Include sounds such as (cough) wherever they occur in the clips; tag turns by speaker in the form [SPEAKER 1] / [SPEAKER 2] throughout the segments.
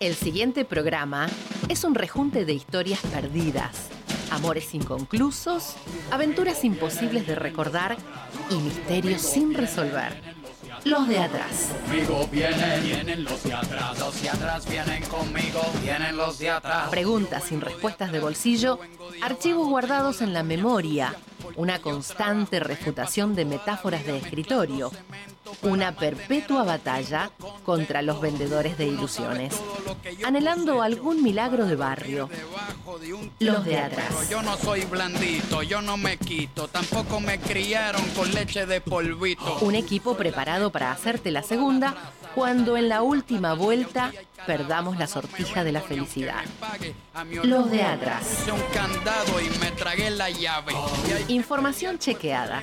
[SPEAKER 1] El siguiente programa es un rejunte de historias perdidas, amores inconclusos, aventuras imposibles de recordar y misterios sin resolver. Los de atrás.
[SPEAKER 2] Conmigo vienen, vienen los de atrás. Los de atrás vienen conmigo, vienen los de atrás.
[SPEAKER 1] Preguntas sin respuestas de bolsillo, archivos guardados en la memoria, una constante refutación de metáforas de escritorio, una perpetua batalla contra los vendedores de ilusiones, anhelando algún milagro de barrio. Los de atrás.
[SPEAKER 2] Yo no soy blandito, yo no me quito, tampoco me criaron con leche de polvito.
[SPEAKER 1] Un equipo preparado para hacerte la segunda cuando en la última vuelta perdamos la sortija de la felicidad. Los de atrás. Información chequeada,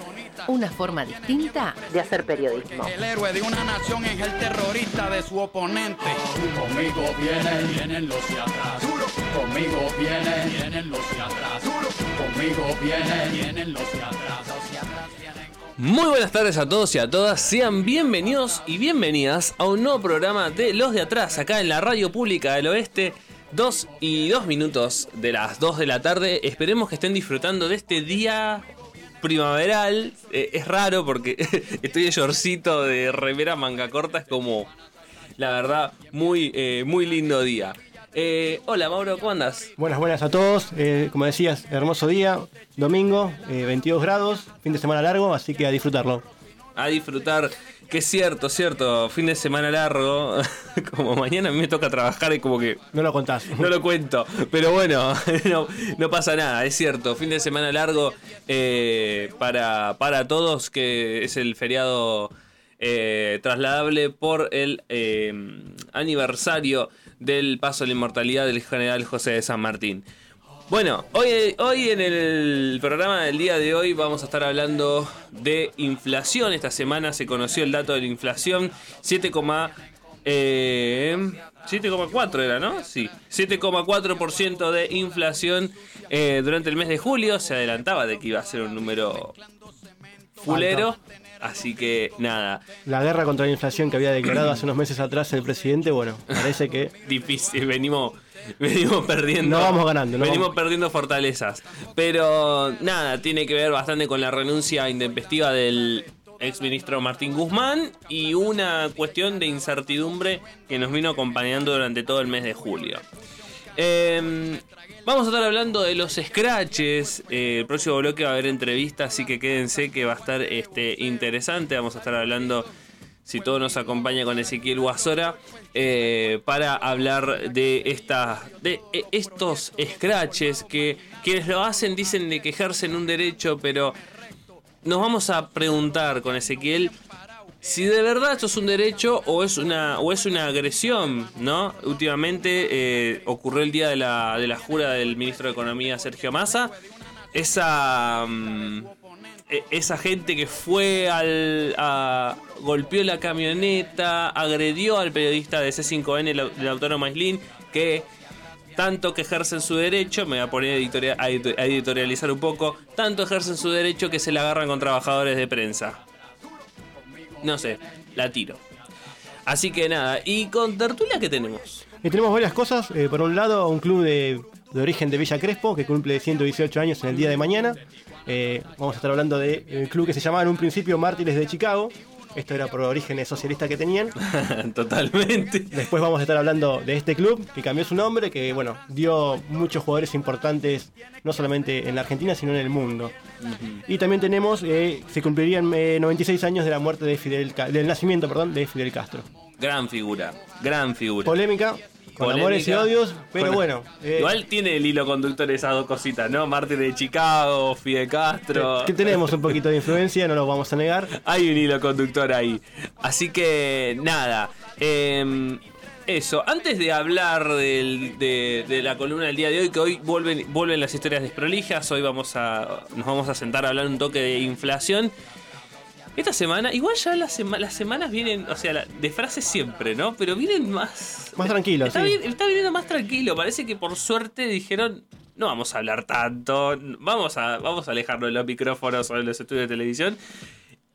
[SPEAKER 1] Una forma distinta de hacer periodismo.
[SPEAKER 2] El héroe de una nación es el terrorista de su oponente. Conmigo vienen, vienen los de atrás. Conmigo vienen, vienen los de atrás. Conmigo vienen, vienen los de atrás. Los de atrás vienen
[SPEAKER 3] Muy buenas tardes a todos y a todas, sean bienvenidos y bienvenidas a un nuevo programa de Los de Atrás, acá en la Radio Pública del Oeste. Dos y dos minutos de las 2 de la tarde. Esperemos que estén disfrutando de este día primaveral. Eh, es raro porque (laughs) estoy de shortcito de remera manga corta. Es como, la verdad, muy, eh, muy lindo día. Eh, hola Mauro, ¿cómo andas?
[SPEAKER 4] Buenas, buenas a todos. Como decías, hermoso día, domingo, eh, 22 grados, fin de semana largo, así que a disfrutarlo.
[SPEAKER 3] A disfrutar, que es cierto, cierto, fin de semana largo. (laughs) Como mañana a mí me toca trabajar y como que
[SPEAKER 4] No lo contás.
[SPEAKER 3] No lo cuento, pero bueno, (laughs) no, no pasa nada, es cierto. Fin de semana largo eh, para, para todos, que es el feriado eh, trasladable por el eh, aniversario del paso a la inmortalidad del general José de San Martín. Bueno, hoy, hoy en el programa del día de hoy vamos a estar hablando de inflación. Esta semana se conoció el dato de la inflación, 7, eh, 7,4 era, ¿no? Sí, 7,4% de inflación eh, durante el mes de julio. Se adelantaba de que iba a ser un número fulero. Así que nada,
[SPEAKER 4] La guerra contra la inflación que había declarado hace unos meses atrás el presidente, bueno, parece que (laughs)
[SPEAKER 3] difícil, venimos, (laughs) venimos perdiendo.
[SPEAKER 4] No vamos ganando, no
[SPEAKER 3] venimos
[SPEAKER 4] vamos-
[SPEAKER 3] perdiendo fortalezas. Pero nada, tiene que ver bastante con la renuncia intempestiva del exministro Martín Guzmán y una cuestión de incertidumbre que nos vino acompañando durante todo el mes de julio. Eh, vamos a estar hablando de los scratches. eh, el próximo bloque va a haber entrevistas, así que quédense que va a estar este, interesante. Vamos a estar hablando, si todo nos acompaña, con Ezequiel Guasora eh, para hablar de, esta, de eh, estos scratches que quienes lo hacen dicen de que ejercen un derecho, pero nos vamos a preguntar con Ezequiel si de verdad esto es un derecho o es una o es una agresión, ¿no? Últimamente eh, ocurrió el día de la, de la jura del ministro de Economía Sergio Massa. Esa e- esa gente que fue al a, golpeó la camioneta, agredió al periodista de C5N, el, autónomo Islin, que tanto que ejercen su derecho, me voy a poner a, editorial- a edito- a editorializar un poco, tanto ejercen su derecho que se la agarran con trabajadores de prensa. No sé, la tiro. Así que nada, ¿y con Tertulia qué tenemos?
[SPEAKER 4] Y tenemos varias cosas. Eh, por un lado, un club de, de origen de Villa Crespo que cumple 118 años en el día de mañana. Eh, vamos a estar hablando del club que se llamaba en un principio Mártires de Chicago. Esto era por orígenes socialistas que tenían. (laughs)
[SPEAKER 3] Totalmente.
[SPEAKER 4] Después vamos a estar hablando de este club que cambió su nombre, que bueno, dio muchos jugadores importantes, no solamente en la Argentina, sino en el mundo. Y también tenemos, eh, se cumplirían eh, 96 años de la muerte de Fidel, del nacimiento, perdón, de Fidel Castro.
[SPEAKER 3] Gran figura, gran figura.
[SPEAKER 4] Polémica, con amores y odios, pero bueno. eh,
[SPEAKER 3] Igual tiene el hilo conductor esas dos cositas, ¿no? Marte de Chicago, Fidel Castro.
[SPEAKER 4] que tenemos un poquito de influencia, no lo vamos a negar. (laughs)
[SPEAKER 3] Hay un hilo conductor ahí. Así que nada. eh, Eso, antes de hablar del- de, de la columna del día de hoy, que hoy vuelven, vuelven las historias desprolijas, hoy vamos a, nos vamos a sentar a hablar un toque de inflación. Esta semana, igual ya las, sema- las semanas vienen, o sea, la- de frases siempre, ¿no? Pero vienen más...
[SPEAKER 4] Más tranquilo,
[SPEAKER 3] Está,
[SPEAKER 4] sí.
[SPEAKER 3] bien- está viniendo más tranquilo, parece que por suerte dijeron, no vamos a hablar tanto, vamos a, vamos a alejarnos de los micrófonos o de los estudios de televisión.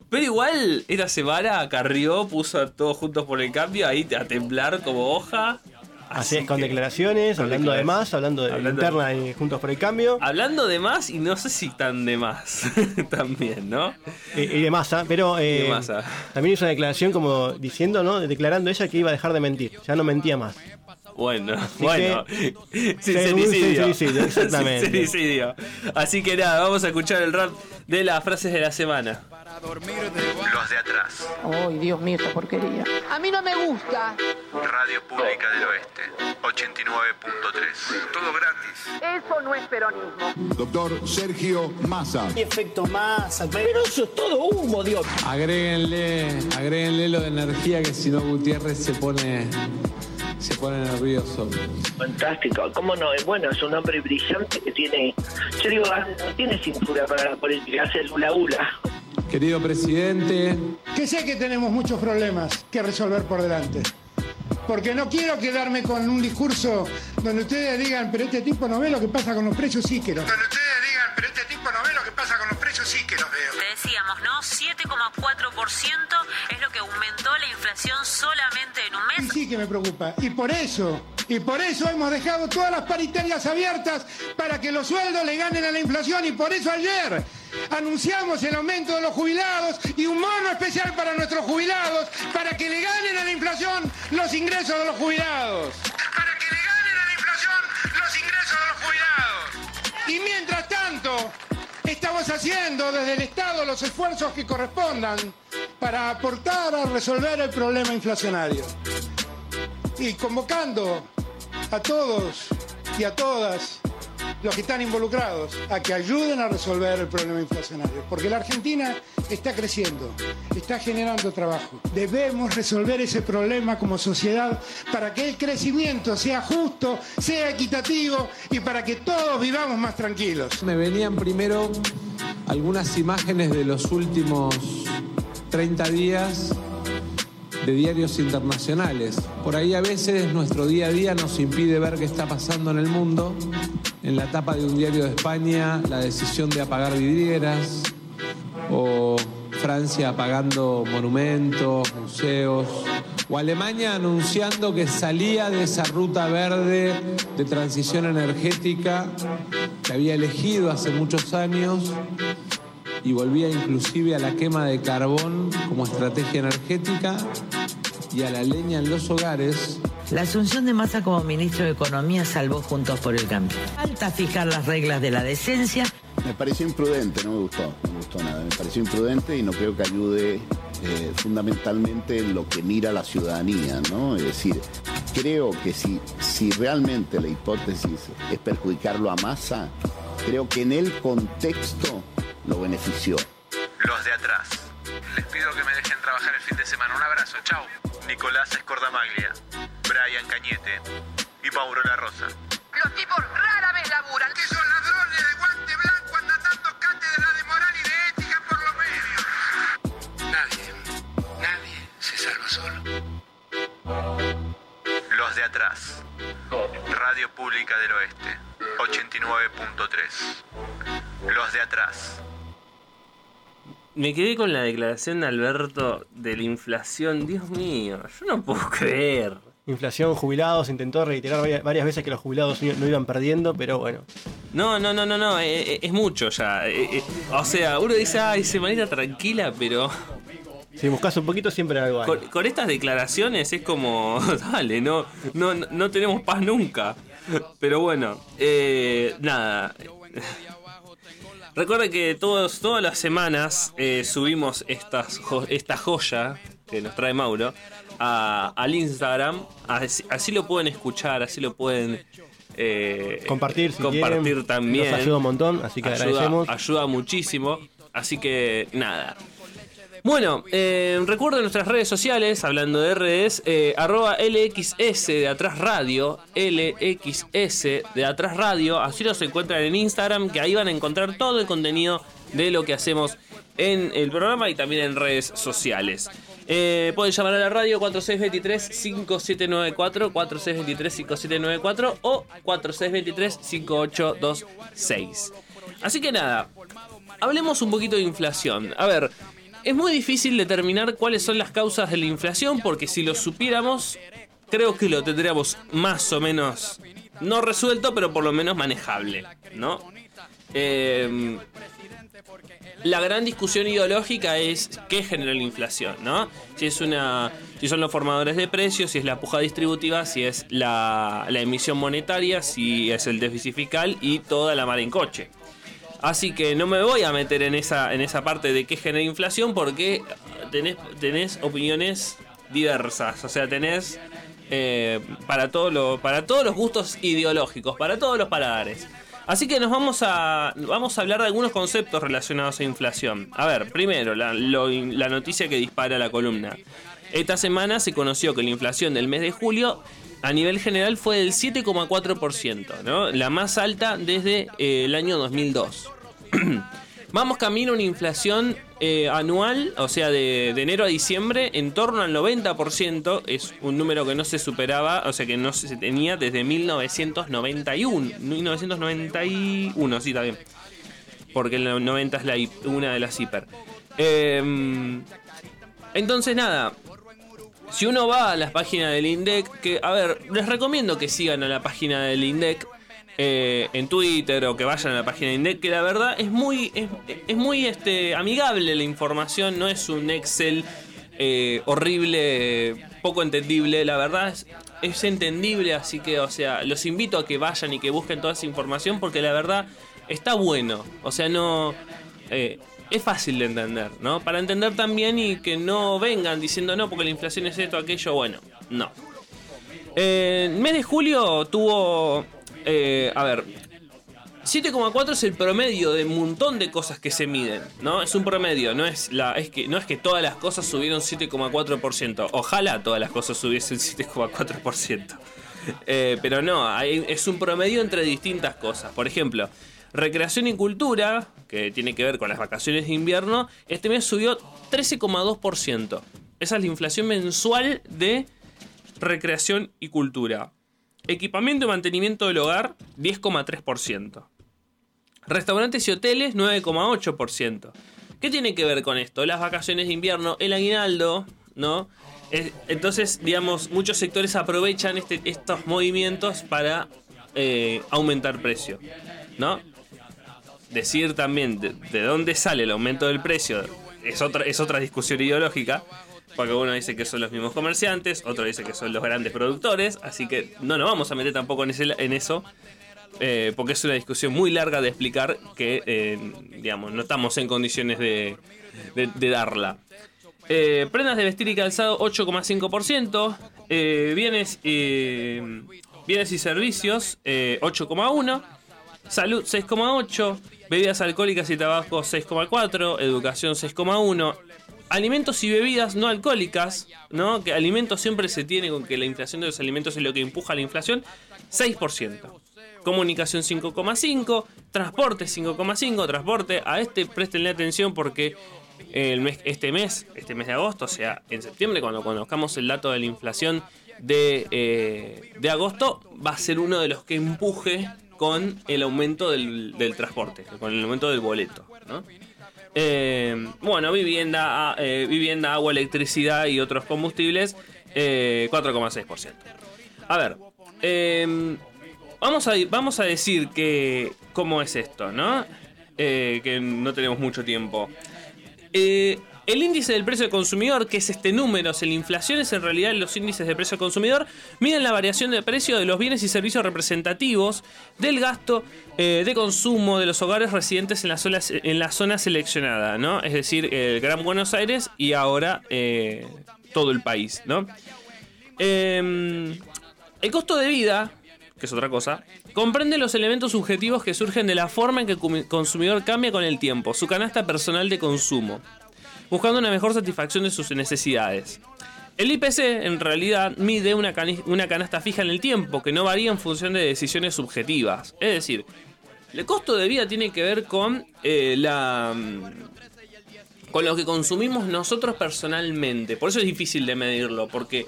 [SPEAKER 3] Pero igual, esta semana Carrió puso a todos juntos por el cambio ahí a temblar como hoja.
[SPEAKER 4] Así es, con declaraciones, hablando de más, hablando de
[SPEAKER 3] Hablando-
[SPEAKER 4] interna y Juntos por el Cambio.
[SPEAKER 3] Hablando de más y no sé si tan de más (laughs) también, ¿no?
[SPEAKER 4] Y, y de masa, pero eh,
[SPEAKER 3] de Massa.
[SPEAKER 4] también hizo una declaración como diciendo, ¿no? Declarando ella que iba a dejar de mentir. Ya no mentía más.
[SPEAKER 3] Bueno, bueno.
[SPEAKER 4] Según
[SPEAKER 3] Sincericidio.
[SPEAKER 4] sincericidio, exactamente.
[SPEAKER 3] Sincericidio. Así que nada, vamos a escuchar el rap de las frases de la semana.
[SPEAKER 5] Los de atrás.
[SPEAKER 6] Ay, Dios mío, esta porquería.
[SPEAKER 7] A mí no me gusta.
[SPEAKER 5] Radio Pública del Oeste. 89.3. Todo gratis.
[SPEAKER 7] Eso no es peronismo.
[SPEAKER 8] Doctor Sergio Massa.
[SPEAKER 9] efecto masa. Pero eso es todo humo, Dios.
[SPEAKER 10] Agréguenle, agréguenle lo de energía que si no Gutiérrez se pone se pone nervioso.
[SPEAKER 9] Fantástico, ¿cómo no? Es bueno, es un hombre brillante que tiene. Yo digo, ah, no tiene cintura para la política, hace el hula hula.
[SPEAKER 10] Querido presidente,
[SPEAKER 11] que sé que tenemos muchos problemas que resolver por delante. Porque no quiero quedarme con un discurso donde ustedes digan, pero este tipo no ve lo que pasa con los precios, sí que los Donde ustedes digan, pero este tipo no ve lo que pasa con los precios, sí que los veo.
[SPEAKER 12] Te decíamos, ¿no? 7,4% es lo que aumentó la inflación solamente en un
[SPEAKER 11] Y
[SPEAKER 12] mes.
[SPEAKER 11] sí que me preocupa. Y por eso, y por eso hemos dejado todas las paritarias abiertas para que los sueldos le ganen a la inflación. Y por eso ayer anunciamos el aumento de los jubilados y un mono especial para nuestros jubilados para que le ganen a la inflación los ingresos de los jubilados. Para que le ganen a la inflación los ingresos de los jubilados. Y mientras tanto, estamos haciendo desde el Estado los esfuerzos que correspondan para aportar a resolver el problema inflacionario y convocando a todos y a todas los que están involucrados a que ayuden a resolver el problema inflacionario. Porque la Argentina está creciendo, está generando trabajo. Debemos resolver ese problema como sociedad para que el crecimiento sea justo, sea equitativo y para que todos vivamos más tranquilos.
[SPEAKER 10] me venían primero algunas imágenes de los últimos 30 días de diarios internacionales. Por ahí a veces nuestro día a día nos impide ver qué está pasando en el mundo. En la tapa de un diario de España, la decisión de apagar vidrieras, o Francia apagando monumentos, museos, o Alemania anunciando que salía de esa ruta verde de transición energética que había elegido hace muchos años y volvía inclusive a la quema de carbón como estrategia energética y a la leña en los hogares.
[SPEAKER 13] La asunción de Massa como ministro de Economía salvó Juntos por el Cambio. Falta fijar las reglas de la decencia.
[SPEAKER 8] Me pareció imprudente, no me gustó, no me gustó nada. Me pareció imprudente y no creo que ayude eh, fundamentalmente en lo que mira la ciudadanía, ¿no? Es decir, creo que si, si realmente la hipótesis es perjudicarlo a masa, creo que en el contexto lo benefició.
[SPEAKER 5] Los de atrás. Les pido que me dejen trabajar el fin de semana. Un abrazo. Chao. Nicolás Escordamaglia, Brian Cañete y Mauro La Rosa.
[SPEAKER 7] Los tipos rara vez laburan.
[SPEAKER 11] Que son ladrones de guante blanco andan dando cátedra de moral y de ética por los medios. Nadie, nadie se salva solo.
[SPEAKER 5] Los de atrás. Radio Pública del Oeste. 89.3. Los de atrás.
[SPEAKER 3] Me quedé con la declaración de Alberto de la inflación. Dios mío, yo no puedo (laughs) creer.
[SPEAKER 4] Inflación, jubilados, intentó reiterar varias, veces que los jubilados no, iban perdiendo, pero bueno.
[SPEAKER 3] No, no, no, no, no, eh, eh, es mucho ya. Eh, o sea, uno dice, ay, semanita tranquila, pero
[SPEAKER 4] Si buscas un poquito siempre algo hay.
[SPEAKER 3] con, con estas declaraciones es como, (laughs) dale, no, no, no tenemos paz nunca. Pero bueno, eh, nada. Recuerden que todos, todas las semanas eh, subimos estas, jo- esta joya que nos trae Mauro a- al Instagram. Así, así lo pueden escuchar, así lo pueden eh,
[SPEAKER 4] Compartir si
[SPEAKER 3] compartir
[SPEAKER 4] quieren.
[SPEAKER 3] también.
[SPEAKER 4] Nos ayuda un montón, así que
[SPEAKER 3] ayuda,
[SPEAKER 4] agradecemos.
[SPEAKER 3] ayuda muchísimo. Así que nada. Bueno, eh, recuerden nuestras redes sociales, hablando de redes, eh, arroba LXS de Atrás Radio, LXS de Atrás Radio, así los encuentran en Instagram, que ahí van a encontrar todo el contenido de lo que hacemos en el programa y también en redes sociales. Eh, pueden llamar a la radio 4623-5794, 4623-5794 o 4623-5826. Así que nada, hablemos un poquito de inflación. A ver, es muy difícil determinar cuáles son las causas de la inflación porque si lo supiéramos, creo que lo tendríamos más o menos, no resuelto, pero por lo menos manejable, ¿no? Eh, la gran discusión ideológica es qué genera la inflación, ¿no? Si es una, si son los formadores de precios, si es la puja distributiva, si es la, la emisión monetaria, si es el déficit fiscal y toda la mar en coche. Así que no me voy a meter en esa, en esa parte de qué genera inflación porque tenés, tenés opiniones diversas. O sea, tenés eh, para, todo lo, para todos los gustos ideológicos, para todos los paladares. Así que nos vamos a, vamos a hablar de algunos conceptos relacionados a inflación. A ver, primero, la, la noticia que dispara la columna. Esta semana se conoció que la inflación del mes de julio a nivel general fue del 7,4%, ¿no? La más alta desde eh, el año 2002. (clears throat) Vamos camino a una inflación eh, anual, o sea, de, de enero a diciembre, en torno al 90%. Es un número que no se superaba, o sea, que no se tenía desde 1991. 1991, sí, también. Porque el 90 es la, una de las hiper. Em, entonces, nada. Si uno va a las páginas del INDEC, que, a ver, les recomiendo que sigan a la página del INDEC eh, en Twitter o que vayan a la página del INDEC, que la verdad es muy, es, es muy este, amigable la información, no es un Excel eh, horrible, poco entendible, la verdad es, es entendible, así que, o sea, los invito a que vayan y que busquen toda esa información porque la verdad está bueno, o sea, no... eh, es fácil de entender, ¿no? Para entender también y que no vengan diciendo no, porque la inflación es esto, aquello, bueno, no. Eh, mes de julio tuvo, eh, a ver, 7,4 es el promedio de un montón de cosas que se miden, ¿no? Es un promedio, no es, la, es, que, no es que todas las cosas subieron 7,4%. Ojalá todas las cosas subiesen 7,4%. Eh, pero no, es un promedio entre distintas cosas. Por ejemplo, recreación y cultura, que tiene que ver con las vacaciones de invierno, este mes subió 13,2%. Esa es la inflación mensual de recreación y cultura. Equipamiento y mantenimiento del hogar, 10,3%. Restaurantes y hoteles, 9,8%. ¿Qué tiene que ver con esto? Las vacaciones de invierno, el aguinaldo, ¿no? Es- entonces, digamos, muchos sectores aprovechan este- estos movimientos para eh, aumentar precio, ¿no? Decir también de, de dónde sale el aumento del precio es otra, es otra discusión ideológica. Porque uno dice que son los mismos comerciantes, otro dice que son los grandes productores, así que no nos vamos a meter tampoco en, eso, eh, porque es una discusión muy larga de explicar que, eh, digamos, no estamos en condiciones de, de- darla. Eh, prendas de vestir y calzado 8,5%, eh, bienes, bienes y servicios eh, 8,1%, salud 6,8%, bebidas alcohólicas y tabaco 6,4%, educación 6,1%, alimentos y bebidas no alcohólicas, ¿no? Que alimentos siempre se tiene con que la inflación de los alimentos es lo que empuja la inflación, 6%. Comunicación 5,5, transporte 5,5, transporte, a este prestenle atención porque el mes, este mes, este mes de agosto, o sea, en septiembre, cuando conozcamos el dato de la inflación de, eh, de agosto, va a ser uno de los que empuje con el aumento del, del transporte, con el aumento del boleto, ¿no? Eh, bueno, vivienda, eh, vivienda, agua, electricidad y otros combustibles, eh, 4,6%. A ver, eh, vamos, a, vamos a decir que cómo es esto, ¿no? Eh, que no tenemos mucho tiempo. El índice del precio del consumidor, que es este número, si la inflación es en realidad los índices de precio del consumidor, miden la variación de precio de los bienes y servicios representativos del gasto eh, de consumo de los hogares residentes en la zona, en la zona seleccionada, ¿no? Es decir, el Gran Buenos Aires y ahora eh, todo el país, ¿no? Eh, el costo de vida, que es otra cosa, comprende los elementos subjetivos que surgen de la forma en que el consumidor cambia con el tiempo, su canasta personal de consumo. Buscando una mejor satisfacción de sus necesidades. El IPC en realidad mide una, una canasta fija en el tiempo, que no varía en función de decisiones subjetivas. Es decir, el costo de vida tiene que ver con eh, la mm, con lo que consumimos nosotros personalmente. Por eso es difícil de medirlo, porque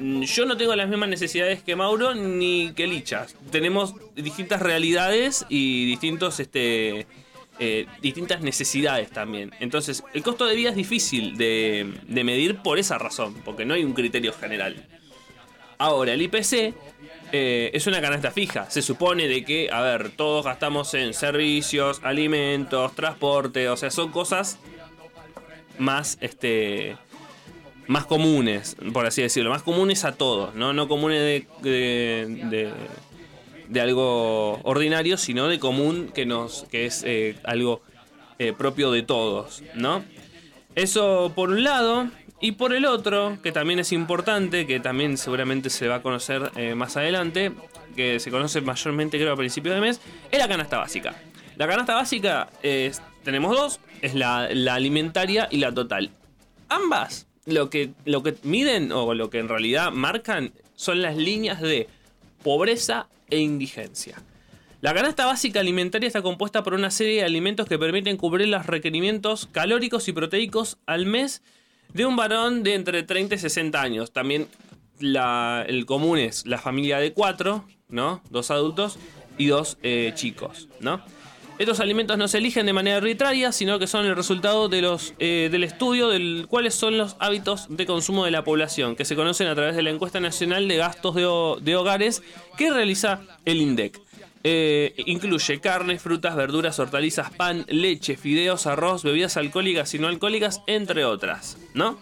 [SPEAKER 3] mm, yo no tengo las mismas necesidades que Mauro ni que Licha. Tenemos distintas realidades y distintos este eh, distintas necesidades también. Entonces, el costo de vida es difícil de, medir por esa razón, porque no hay un criterio general. Ahora, el IPC eh, es una canasta fija. Se supone de que, a ver, todos gastamos en servicios, alimentos, transporte, o sea, son cosas más, este, más comunes, por así decirlo, más comunes a todos, no, no comunes de, de- de algo ordinario, sino de común que nos, que es eh, algo eh, propio de todos, ¿no? Eso por un lado. Y por el otro, que también es importante, que también seguramente se va a conocer eh, más adelante, que se conoce mayormente creo a principios de mes, es la canasta básica. La canasta básica es, tenemos dos, es la, la alimentaria y la total. Ambas lo que, lo que miden o lo que en realidad marcan son las líneas de pobreza e indigencia. La canasta básica alimentaria está compuesta por una serie de alimentos que permiten cubrir los requerimientos calóricos y proteicos al mes de un varón de entre 30 y 60 años. También el común es la familia de cuatro, ¿no? Dos adultos y dos eh, chicos, ¿no? Estos alimentos no se eligen de manera arbitraria, sino que son el resultado eh, del estudio de cuáles son los hábitos de consumo de la población, que se conocen a través de la encuesta nacional de gastos de, ho- de hogares que realiza el INDEC. Eh, incluye carne, frutas, verduras, hortalizas, pan, leche, fideos, arroz, bebidas alcohólicas y no alcohólicas, entre otras, ¿no?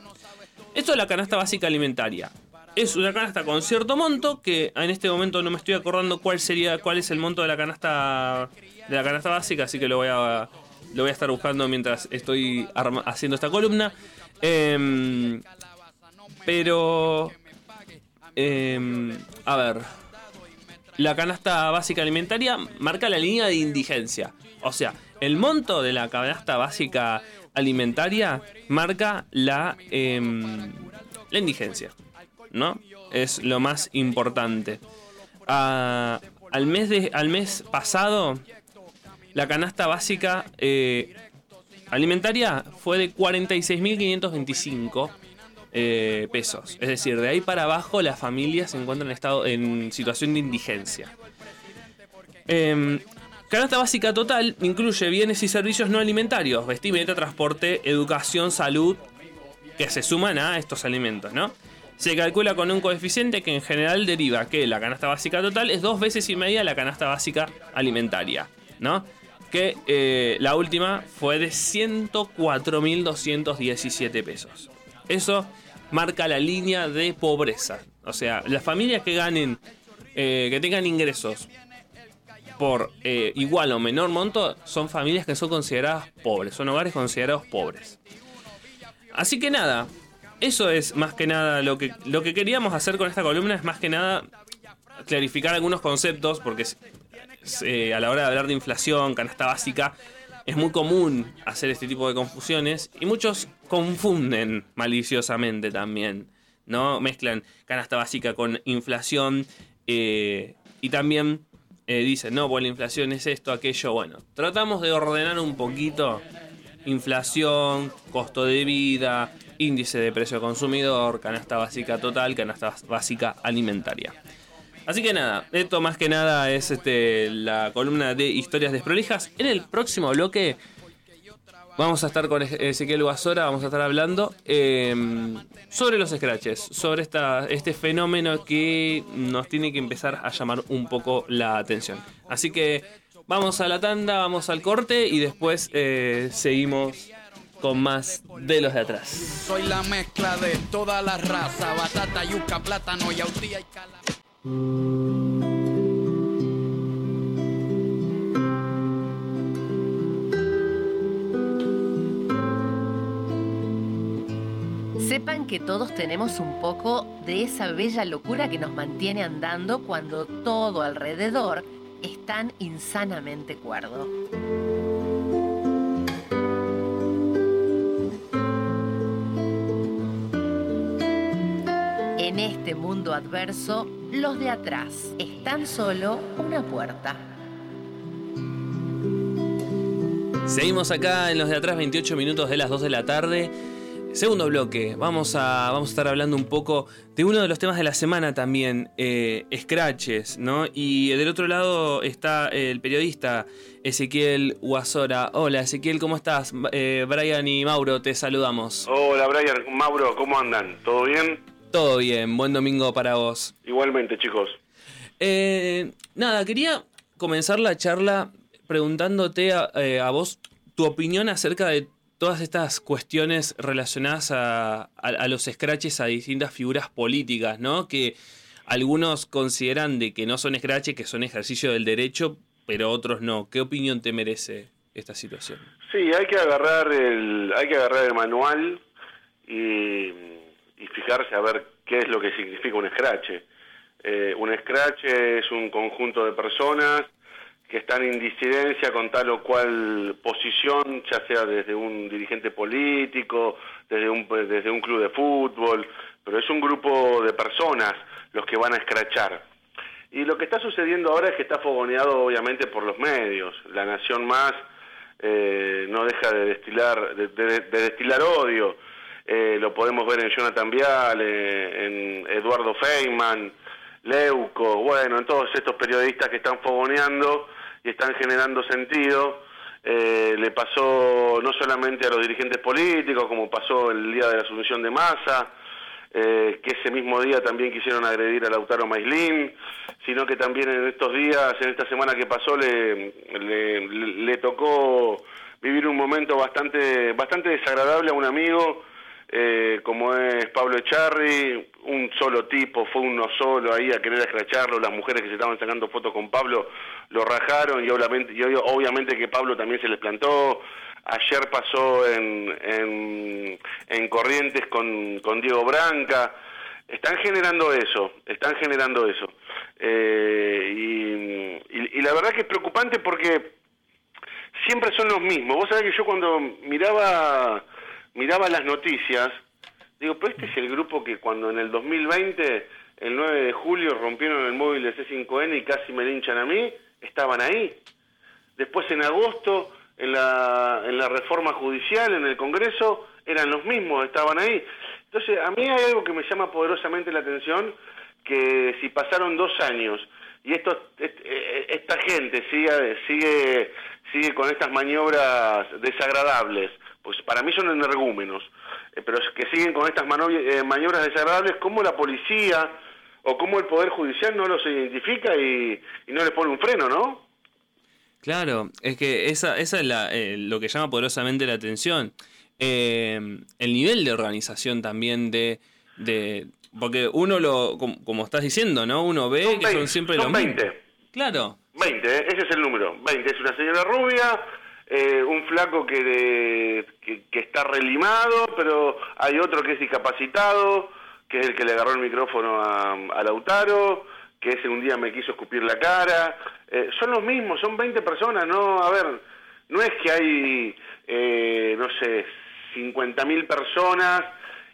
[SPEAKER 3] Esto es la canasta básica alimentaria. Es una canasta con cierto monto que en este momento no me estoy acordando cuál sería cuál es el monto de la canasta de la canasta básica, así que lo voy a lo voy a estar buscando mientras estoy haciendo esta columna. Em, pero em, a ver, la canasta básica alimentaria marca la línea de indigencia. O sea, el monto de la canasta básica alimentaria marca la, em, la indigencia. ¿No? Es lo más importante. Ah, al, mes al mes pasado, la canasta básica eh, alimentaria fue de 46.525 eh, pesos. Es decir, de ahí para abajo las familias se encuentran en, estado, en situación de indigencia. Em, canasta básica total incluye bienes y servicios no alimentarios, vestimenta, transporte, educación, salud, que se suman a estos alimentos, ¿no? Se calcula con un coeficiente que en general deriva que la canasta básica total es dos veces y media la canasta básica alimentaria, ¿no? Que eh, la última fue de 104.217 pesos. Eso marca la línea de pobreza. O sea, las familias que ganen, eh, que tengan ingresos por eh, igual o menor monto, son familias que son consideradas pobres, son hogares considerados pobres. Así que nada, eso es más que nada lo que, lo que queríamos hacer con esta columna, es más que nada clarificar algunos conceptos, porque eh, a la hora de hablar de inflación, canasta básica, es muy común hacer este tipo de confusiones y muchos confunden maliciosamente también, ¿no? Mezclan canasta básica con inflación eh, y también eh, dicen, no, pues la inflación es esto, aquello. Bueno, tratamos de ordenar un poquito inflación, costo de vida, índice de precio consumidor, canasta básica total, canasta básica alimentaria. Así que nada, esto más que nada es este, la columna de historias desprolijas. En el próximo bloque vamos a estar con Ezequiel Guasora, vamos a estar hablando eh, sobre los scratches, sobre este fenómeno que nos tiene que empezar a llamar un poco la atención. Así que vamos a la tanda, vamos al corte y después eh, seguimos con más de los de atrás.
[SPEAKER 2] Soy la mezcla de toda la raza, batata, yuca, plátano, yautía y cala.
[SPEAKER 1] Sepan que todos tenemos un poco de esa bella locura que nos mantiene andando cuando todo alrededor es tan insanamente cuerdo. Este mundo adverso, los de atrás es tan solo una puerta.
[SPEAKER 3] Seguimos acá en los de atrás, 28 minutos de las 2 de la tarde. Segundo bloque, vamos a, vamos a estar hablando un poco de uno de los temas de la semana también, eh, Scratches, ¿no? Y del otro lado está el periodista Ezequiel Guasora. Hola Ezequiel, ¿cómo estás? Eh, Brian y Mauro, te saludamos.
[SPEAKER 14] Hola Brian, Mauro, ¿cómo andan? ¿Todo bien?
[SPEAKER 3] Todo bien, buen domingo para vos.
[SPEAKER 14] Igualmente, chicos.
[SPEAKER 3] Eh, nada, quería comenzar la charla preguntándote a, eh, a vos tu opinión acerca de todas estas cuestiones relacionadas a, a- a los scratches a distintas figuras políticas, ¿no? Que algunos consideran de que no son scratches, que son ejercicio del derecho, pero otros no. ¿Qué opinión te merece esta situación?
[SPEAKER 14] Sí, hay que agarrar el, hay que agarrar el manual y, y fijarse a ver qué es lo que significa un scratch. Eh, un scratch es un conjunto de personas que están en disidencia con tal o cual posición, ya sea desde un dirigente político, desde un, desde un club de fútbol, pero es un grupo de personas los que van a escrachar. Y lo que está sucediendo ahora es que está fogoneado obviamente por los medios. La Nación Más eh, no deja de destilar, de, de- de destilar odio. Eh, lo podemos ver en Jonathan Viale, en Eduardo Feynman, Leuco, bueno, en todos estos periodistas que están fogoneando y están generando sentido. Eh, le pasó no solamente a los dirigentes políticos, como pasó el día de la asunción de Massa, eh, que ese mismo día también quisieron agredir a Lautaro Maislin, sino que también en estos días, en esta semana que pasó, le, le, le tocó vivir un momento bastante, bastante desagradable a un amigo, eh, como es Pablo Echarri, un solo tipo, fue uno solo ahí a querer escracharlo, las mujeres que se estaban sacando fotos con Pablo lo rajaron y obviamente, y obviamente que Pablo también se les plantó. Ayer pasó en, en, en Corrientes con, con Diego Branca. Están generando eso, están generando eso. Eh, y, y- y la verdad que es preocupante porque siempre son los mismos. Vos sabés que yo cuando miraba miraba las noticias, digo, pero este es el grupo que cuando en el 2020, el 9 de julio, rompieron el móvil de C5N y casi me linchan a mí, estaban ahí. Después en agosto, en la, en la reforma judicial, en el Congreso, eran los mismos, estaban ahí. Entonces, a mí hay algo que me llama poderosamente la atención, que si pasaron dos años y esto, est- eh, esta gente sigue, sigue, sigue con estas maniobras desagradables, pues para mí son energúmenos, eh, pero que siguen con estas eh, maniobras desagradables, ¿cómo la policía o cómo el Poder Judicial no los identifica y, y no les pone un freno, no?
[SPEAKER 3] Claro, es que esa, esa es la, eh, lo que llama poderosamente la atención. Eh, el nivel de organización también de, de... Porque uno lo, como, como estás diciendo, ¿no? Uno ve que son siempre
[SPEAKER 14] son
[SPEAKER 3] los mismos.
[SPEAKER 14] 20.
[SPEAKER 3] Claro.
[SPEAKER 14] 20, ¿eh? ese es el número. 20. Es una señora rubia, eh, un flaco que, de- que, está relimado, pero hay otro que es discapacitado, que es el que le agarró el micrófono a, a Lautaro, que ese un día me quiso escupir la cara. Eh, son los mismos, son 20 personas, ¿no? A ver, no es que hay, eh, no sé, 50.000 personas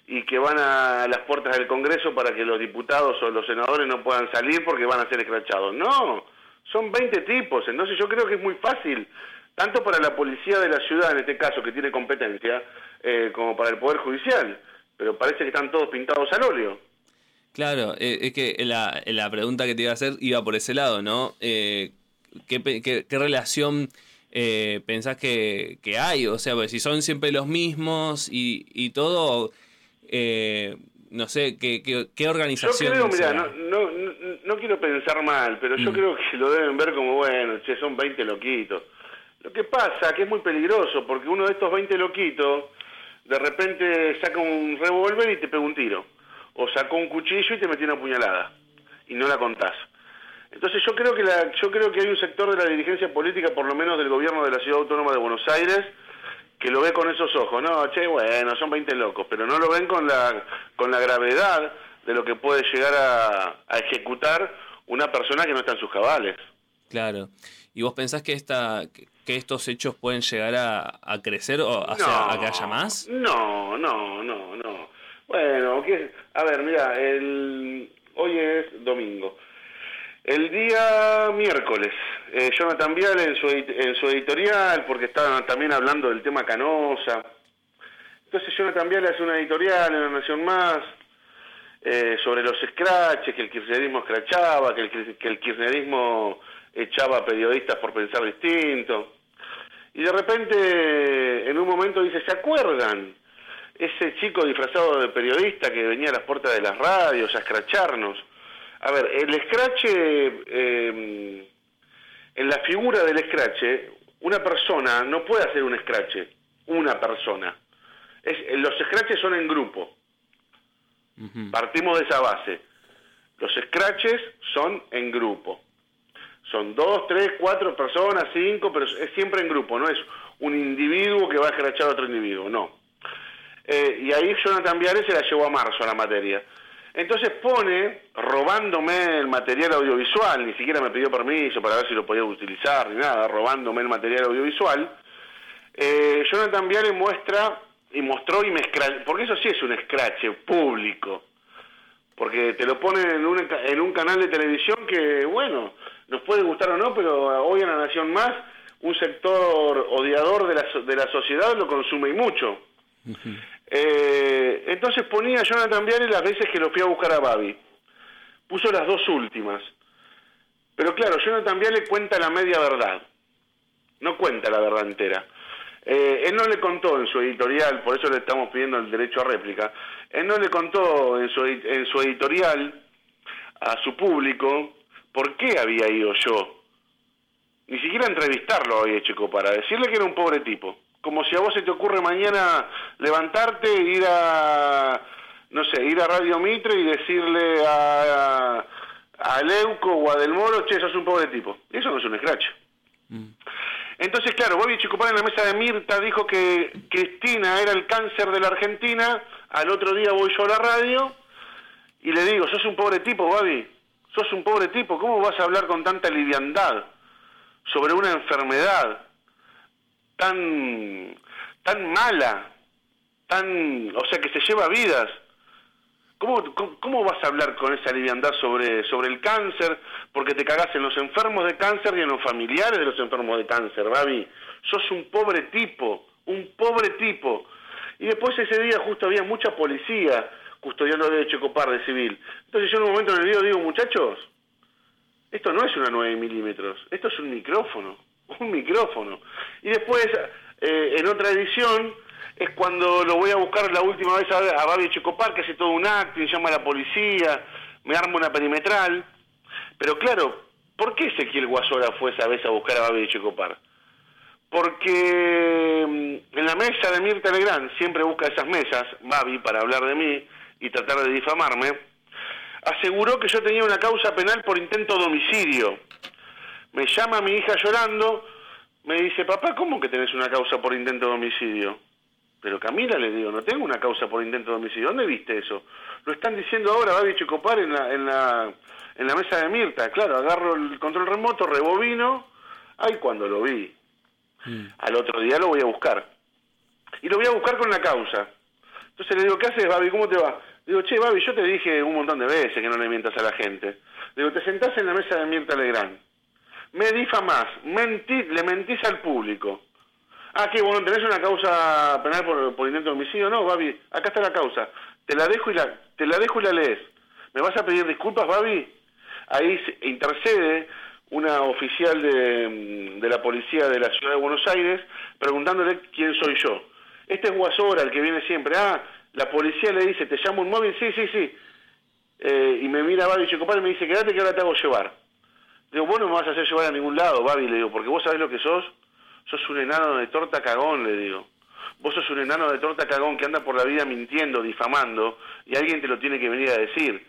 [SPEAKER 14] y que van a las puertas del Congreso para que los diputados o los senadores no puedan salir porque van a ser escrachados. No, son 20 tipos. Entonces yo creo que es muy fácil, tanto para la policía de la ciudad, en este caso, que tiene competencia, eh, como para el Poder Judicial. Pero parece que están todos pintados al óleo.
[SPEAKER 3] Claro, eh, es que la, la pregunta que te iba a hacer iba por ese lado, ¿no? Eh, ¿qué, qué- qué relación eh, pensás que, que hay? O sea, pues si son siempre los mismos y, y todo, no sé, ¿qué, qué, qué
[SPEAKER 14] Yo
[SPEAKER 3] organización?
[SPEAKER 14] creo, no, no, no, no quiero pensar mal, pero yo
[SPEAKER 3] Mm.
[SPEAKER 14] creo que lo deben ver como, bueno, che, son 20 loquitos. Lo que pasa que es muy peligroso, porque uno de estos 20 loquitos, de repente saca un revólver y te pega un tiro. O sacó un cuchillo y te metió una puñalada. Y no la contás. Entonces yo creo que la, yo creo que hay un sector de la dirigencia política, por lo menos del gobierno de la Ciudad Autónoma de Buenos Aires, que lo ve con esos ojos, no, che, bueno, son 20 locos, pero no lo ven con la, con la gravedad de lo que puede llegar a, a ejecutar una persona que no está en sus cabales.
[SPEAKER 3] Claro. ¿Y vos pensás que, esta, que, estos hechos pueden llegar a, a crecer o sea, a que haya más?
[SPEAKER 14] No, no, no, no. Bueno, ¿qué- a ver, mira, el, hoy es domingo. El día miércoles, eh, Jonathan Vial en su, en su editorial, porque estaban también hablando del tema Canosa. Entonces Jonathan Vial hace una editorial en La Nación Más eh, sobre los scratches, que el kirchnerismo escrachaba, que el, que el kirchnerismo echaba a periodistas por pensar distinto. Y de repente, en un momento dice, ¿se acuerdan? Ese chico disfrazado de periodista que venía a las puertas de las radios a escracharnos. A ver, el escrache, eh, en la figura del escrache, una persona no puede hacer un escrache, una persona. Es, los scratches son en grupo. Partimos de esa base. Los scratches son en grupo. Son dos, tres, cuatro personas, cinco, pero es siempre en grupo, no es un individuo que va a escrachar a otro individuo, no. Eh, y ahí Jonathan Viales se la llevó a marzo a la materia. Entonces pone, robándome el material audiovisual, ni siquiera me pidió permiso para ver si lo podía utilizar, ni nada, robándome el material audiovisual, eh, Jonathan Viale muestra y mostró y me escra- porque eso sí es un escrache público, porque te lo ponen en un, en un canal de televisión que, bueno, nos puede gustar o no, pero hoy en La Nación Más, un sector odiador de la, de la sociedad lo consume y mucho. Eh, entonces ponía Jonathan Viale las veces que lo fui a buscar a Babi. Puso las dos últimas. Pero claro, Jonathan Viale cuenta la media verdad. No cuenta la verdad entera. Eh, él no le contó en su editorial, por eso le estamos pidiendo el derecho a réplica, él no le contó en su, en su editorial a su público por qué había ido yo. Ni siquiera entrevistarlo había hecho para decirle que era un pobre tipo. Como si a vos se te ocurre mañana levantarte, ir a, no sé, ir a Radio Mitre y decirle a, a, a Leuco o a Del Moro, che, sos un pobre tipo. Eso no es un scratch. Entonces, claro, Bobby Chicopar en la mesa de Mirta dijo que Cristina era el cáncer de la Argentina. Al otro día voy yo a la radio y le digo, sos un pobre tipo, Bobby. Sos un pobre tipo. ¿Cómo vas a hablar con tanta liviandad sobre una enfermedad tan, tan mala? Tan, o sea, que se lleva vidas. ¿Cómo, cómo, vas a hablar con esa liviandad sobre, sobre el cáncer? Porque te cagás en los enfermos de cáncer y en los familiares de los enfermos de cáncer, Babi. Sos un pobre tipo, un pobre tipo. Y después ese día justo había mucha policía custodiando de Checopar de civil. Entonces yo en un momento en el video digo, muchachos, esto no es una 9 milímetros, esto es un micrófono, (laughs) un micrófono. Y después, eh, en otra edición, es cuando lo voy a buscar la última vez a, a Babi Checopar, que hace todo un acting, llama a la policía, me arma una perimetral. Pero claro, ¿por qué Ezequiel Guasora fue esa vez a buscar a Babi Checopar? Porque mm, en la mesa de Mirta Legrand, siempre busca esas mesas, Babi, para hablar de mí y tratar de difamarme, aseguró que yo tenía una causa penal por intento de homicidio. Me llama mi hija llorando, me dice, papá, ¿cómo que tenés una causa por intento de homicidio? Pero Camila, le digo, no tengo una causa por intento de homicidio. ¿Dónde viste eso? Lo están diciendo ahora, Babi Checopar, en la, en la, en la mesa de Mirta. Claro, agarro el control remoto, rebobino, ay, cuando lo vi. Al otro día lo voy a buscar. Y lo voy a buscar con la causa. Entonces le digo, ¿qué haces, Babi? ¿Cómo te va? Digo, che, Babi, yo te dije un montón de veces que no le mientas a la gente. Digo, te sentás en la mesa de Mirta Legrand. Me difamás, mentí, le mentís al público. Ah, ¿qué? Bueno, ¿tenés una causa penal por, por intento de homicidio? No, Babi, acá está la causa. Te la dejo y la, te la dejo y la lees. ¿Me vas a pedir disculpas, Babi? Ahí intercede una oficial de, mm, de la policía de la ciudad de Buenos Aires preguntándole quién soy yo. Este es Guasora, el que viene siempre. Ah, la policía le dice, ¿te llamo un móvil? Sí, sí, sí. Eh, y me mira Babi Checopar y me dice, quédate que ahora te hago llevar. Digo, vos no me vas a hacer llevar a ningún lado, Babi, le digo, porque vos sabés lo que sos. Sos un enano de torta cagón, le digo. Vos sos un enano de torta cagón que anda por la vida mintiendo, difamando, y alguien te lo tiene que venir a decir.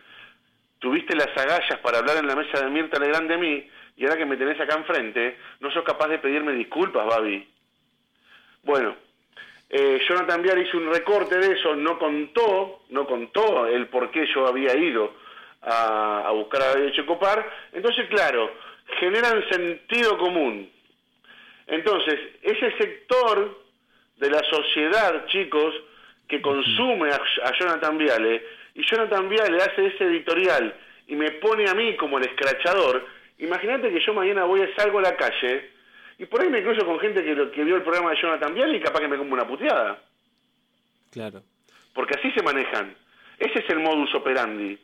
[SPEAKER 14] Tuviste las agallas para hablar en la mesa de Mirta Legrand de mí, y ahora que me tenés acá enfrente, no sos capaz de pedirme disculpas, Babi. Bueno, eh, Jonathan Vial hizo un recorte de eso, no contó, no contó el por qué yo había ido a, a buscar a Babi Checopar. Entonces, claro, generan sentido común. Entonces, ese sector de la sociedad, chicos, que consume a, a Jonathan Viale y Jonathan Viale hace ese editorial y me pone a mí como el escrachador, imagínate que yo mañana voy a salgo a la calle y por ahí me cruzo con gente que, que vio el programa de Jonathan Viale y capaz que me como una puteada.
[SPEAKER 3] Claro.
[SPEAKER 14] Porque así se manejan. Ese es el modus operandi.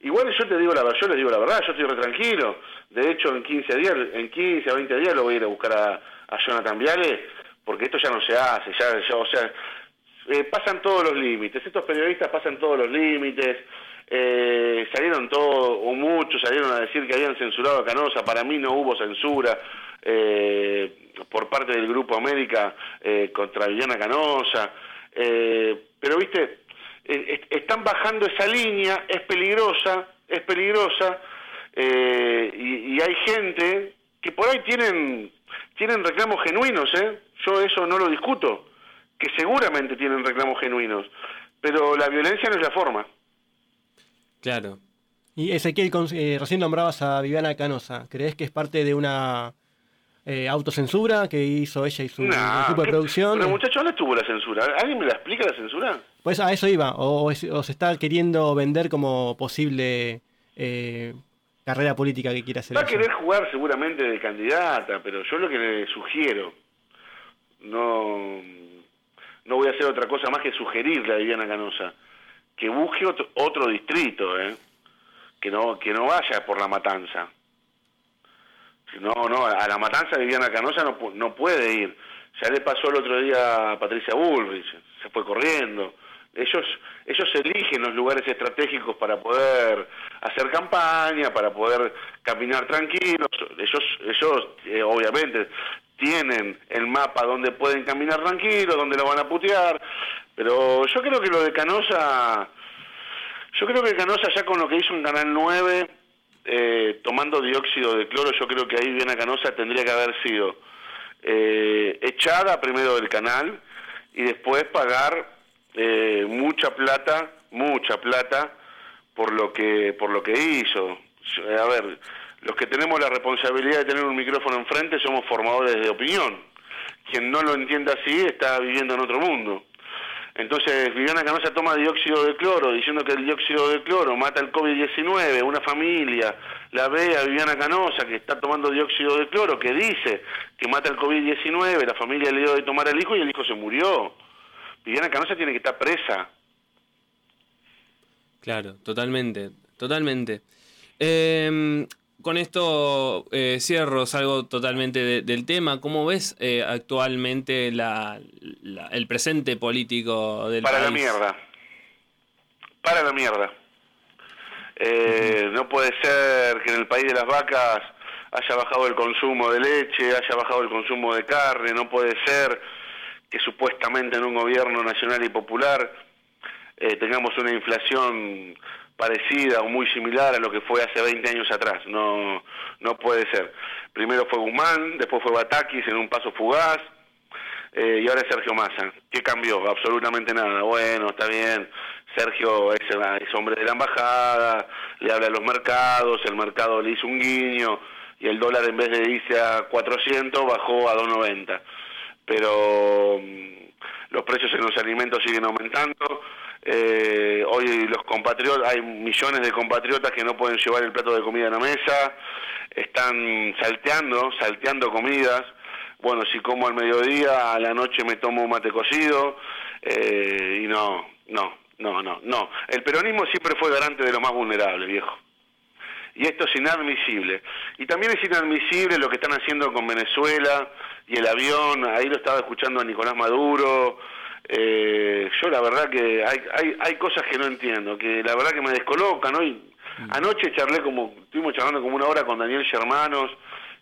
[SPEAKER 14] Igual yo te digo la verdad, yo les digo la verdad, yo estoy re tranquilo. De hecho, en 15 días, en 15 a 20 días lo voy a ir a buscar a, a Jonathan Viale, porque esto ya no se hace, ya, ya o sea, eh, pasan todos los límites. Estos periodistas pasan todos los límites. Eh, salieron todos, o muchos salieron a decir que habían censurado a Canosa. Para mí no hubo censura eh, por parte del Grupo América eh, contra Viviana Canosa. Eh, pero, viste, eh, est- están bajando esa línea, es peligrosa, es peligrosa, eh, y, y hay gente que por ahí tienen, tienen reclamos genuinos, ¿eh? Yo eso no lo discuto, que seguramente tienen reclamos genuinos, pero la violencia no es la forma.
[SPEAKER 3] Claro.
[SPEAKER 4] Y Ezequiel, eh, recién nombrabas a Viviana Canosa. ¿Crees que es parte de una eh, autocensura que hizo ella y su
[SPEAKER 14] Nah,
[SPEAKER 4] equipo de
[SPEAKER 14] ¿qué-
[SPEAKER 4] producción?
[SPEAKER 14] Pero muchachos, ¿dónde estuvo la censura? ¿Alguien me la explica la censura?
[SPEAKER 4] Pues a eso iba, o, se está queriendo vender como posible eh, carrera política que quiere hacer
[SPEAKER 14] Va a querer jugar seguramente de candidata, pero yo lo que le sugiero, no, no voy a hacer otra cosa más que sugerirle a Viviana Canosa, que busque otro, otro distrito, ¿eh? que no que no vaya por la matanza. No, no, a la matanza Viviana Canosa no, no puede ir. Ya le pasó el otro día a Patricia Bullrich, se fue corriendo. Ellos ellos eligen los lugares estratégicos para poder hacer campaña, para poder caminar tranquilos. Ellos ellos eh, obviamente tienen el mapa donde pueden caminar tranquilos, donde lo van a putear, pero yo creo que lo de Canosa yo creo que Canosa ya con lo que hizo en Canal 9, eh, tomando dióxido de cloro, yo creo que ahí Viviana Canosa tendría que haber sido eh, echada primero del canal y después pagar eh, mucha plata, mucha plata por lo que por lo que hizo. Yo- A ver, los que tenemos la responsabilidad de tener un micrófono enfrente somos formadores de opinión. Quien no lo entienda así está viviendo en otro mundo. Entonces, Viviana Canosa toma dióxido de cloro, diciendo que el dióxido de cloro mata el COVID-19. Una familia la ve a Viviana Canosa que está tomando dióxido de cloro, que dice que mata el COVID-19. La familia le dio de tomar al hijo y el hijo se murió. Viviana Canosa tiene que estar presa.
[SPEAKER 3] Claro, totalmente, totalmente. Eh, con esto eh, cierro, salgo totalmente de- del tema. ¿Cómo ves eh, actualmente la, la- el presente político del
[SPEAKER 14] Para la mierda. Para la mierda. Eh, No puede ser que en el país de las vacas haya bajado el consumo de leche, haya bajado el consumo de carne, no puede ser que supuestamente en un gobierno nacional y popular eh, tengamos una inflación parecida o muy similar a lo que fue hace 20 años atrás. No, no puede ser. Primero fue Guzmán, después fue Batakis en un paso fugaz, eh, y ahora es Sergio Massa. ¿Qué cambió? Absolutamente nada. Bueno, está bien. Sergio es, es hombre de la embajada, le habla a los mercados, el mercado le hizo un guiño y el dólar en vez de irse a 400 bajó a 2.90. Pero mm, los precios en los alimentos siguen aumentando. Eh, hoy los compatriotas, hay millones de compatriotas que no pueden llevar el plato de comida a la mesa, están salteando, salteando comidas. Bueno, si como al mediodía, a la noche me tomo un mate cocido, eh, y no, no, no, no, no. El peronismo siempre fue garante de lo más vulnerable, viejo. Y esto es inadmisible. Y también es inadmisible lo que están haciendo con Venezuela y el avión. Ahí lo estaba escuchando a Nicolás Maduro. Eh, yo la verdad que hay, hay, hay cosas que no entiendo, que la verdad que me descolocan. Hoy, Anoche charlé como, estuvimos charlando como una hora con Daniel Germanos.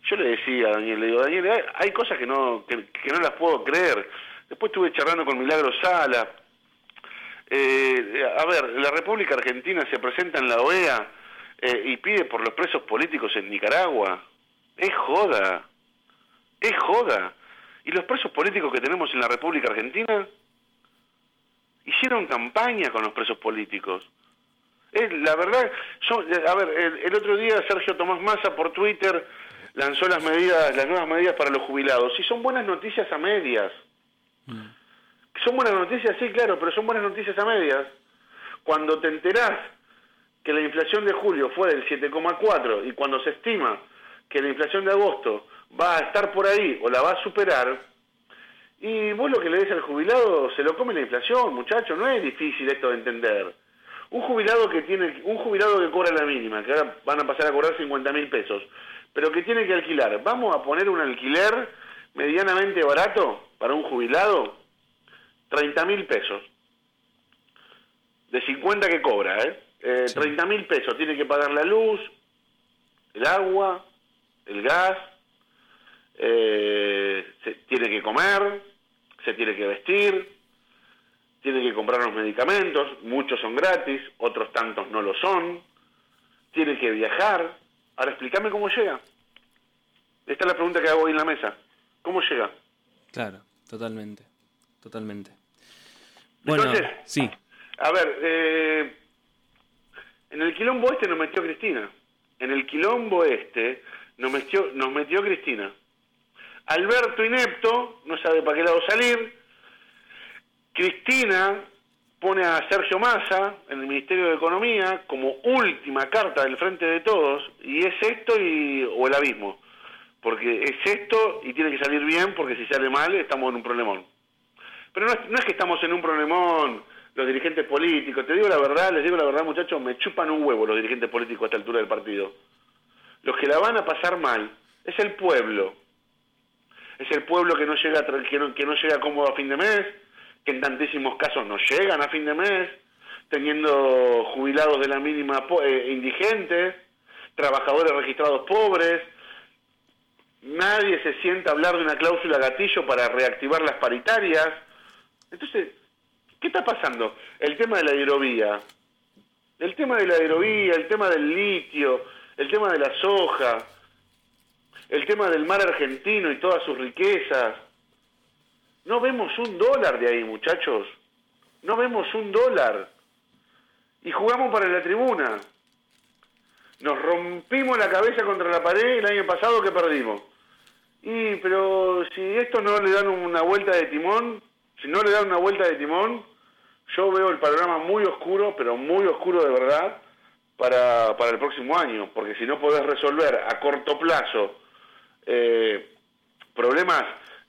[SPEAKER 14] Yo le decía a Daniel, le digo, Daniel, hay, hay cosas que no, que, que no las puedo creer. Después estuve charlando con Milagro Sala. Eh, a ver, la República Argentina se presenta en la OEA eh, y pide por los presos políticos en Nicaragua. Es joda. Es joda. ¿Y los presos políticos que tenemos en la República Argentina? Hicieron campaña con los presos políticos. Es, la verdad, yo, a ver, el, el otro día Sergio Tomás Massa por Twitter lanzó las medidas, las nuevas medidas para los jubilados. Y son buenas noticias a medias. Son buenas noticias, sí, claro, pero son buenas noticias a medias. Cuando te enterás que la inflación de julio fue del 7,4 y cuando se estima que la inflación de agosto va a estar por ahí o la va a superar, y vos lo que le des al jubilado se lo come la inflación, muchacho, no es difícil esto de entender. Un jubilado que tiene, un jubilado que cobra la mínima, que ahora van a pasar a cobrar 50 mil pesos, pero que tiene que alquilar, vamos a poner un alquiler medianamente barato para un jubilado, 30 mil pesos. De 50 que cobra, ¿eh? eh 30 mil pesos, tiene que pagar la luz, el agua, el gas, eh, se tiene que comer, se tiene que vestir, tiene que comprar los medicamentos, muchos son gratis, otros tantos no lo son, tiene que viajar. Ahora explícame cómo llega. Esta es la pregunta que hago hoy en la mesa. ¿Cómo llega?
[SPEAKER 3] Claro, totalmente, totalmente. Bueno,
[SPEAKER 14] Entonces,
[SPEAKER 3] sí.
[SPEAKER 14] A ver, eh, en el quilombo este nos metió Cristina. En el quilombo este nos metió, nos metió Cristina. Alberto inepto, no sabe para qué lado salir. Cristina pone a Sergio Massa en el Ministerio de Economía como última carta del frente de todos, y es esto y, o el abismo. Porque es esto y tiene que salir bien, porque si sale mal estamos en un problemón. Pero no es, no es que estamos en un problemón los dirigentes políticos, te digo la verdad, les digo la verdad muchachos, me chupan un huevo los dirigentes políticos a esta altura del partido. Los que la van a pasar mal es el pueblo. Es el pueblo que no llega que no, que no llega cómodo a fin de mes, que en tantísimos casos no llegan a fin de mes, teniendo jubilados de la mínima eh, indigentes, trabajadores registrados pobres. Nadie se sienta a hablar de una cláusula gatillo para reactivar las paritarias. Entonces, ¿qué está pasando? El tema de la hidrovía, el tema de la hidrovía, el tema del litio, el tema de la soja, el tema del mar argentino y todas sus riquezas. No vemos un dólar de ahí, muchachos. No vemos un dólar. Y jugamos para la tribuna. Nos rompimos la cabeza contra la pared el año pasado que perdimos. Y, pero si esto no le dan una vuelta de timón, si no le dan una vuelta de timón, yo veo el panorama muy oscuro, pero muy oscuro de verdad, para, para el próximo año. Porque si no podés resolver a corto plazo eh, problemas,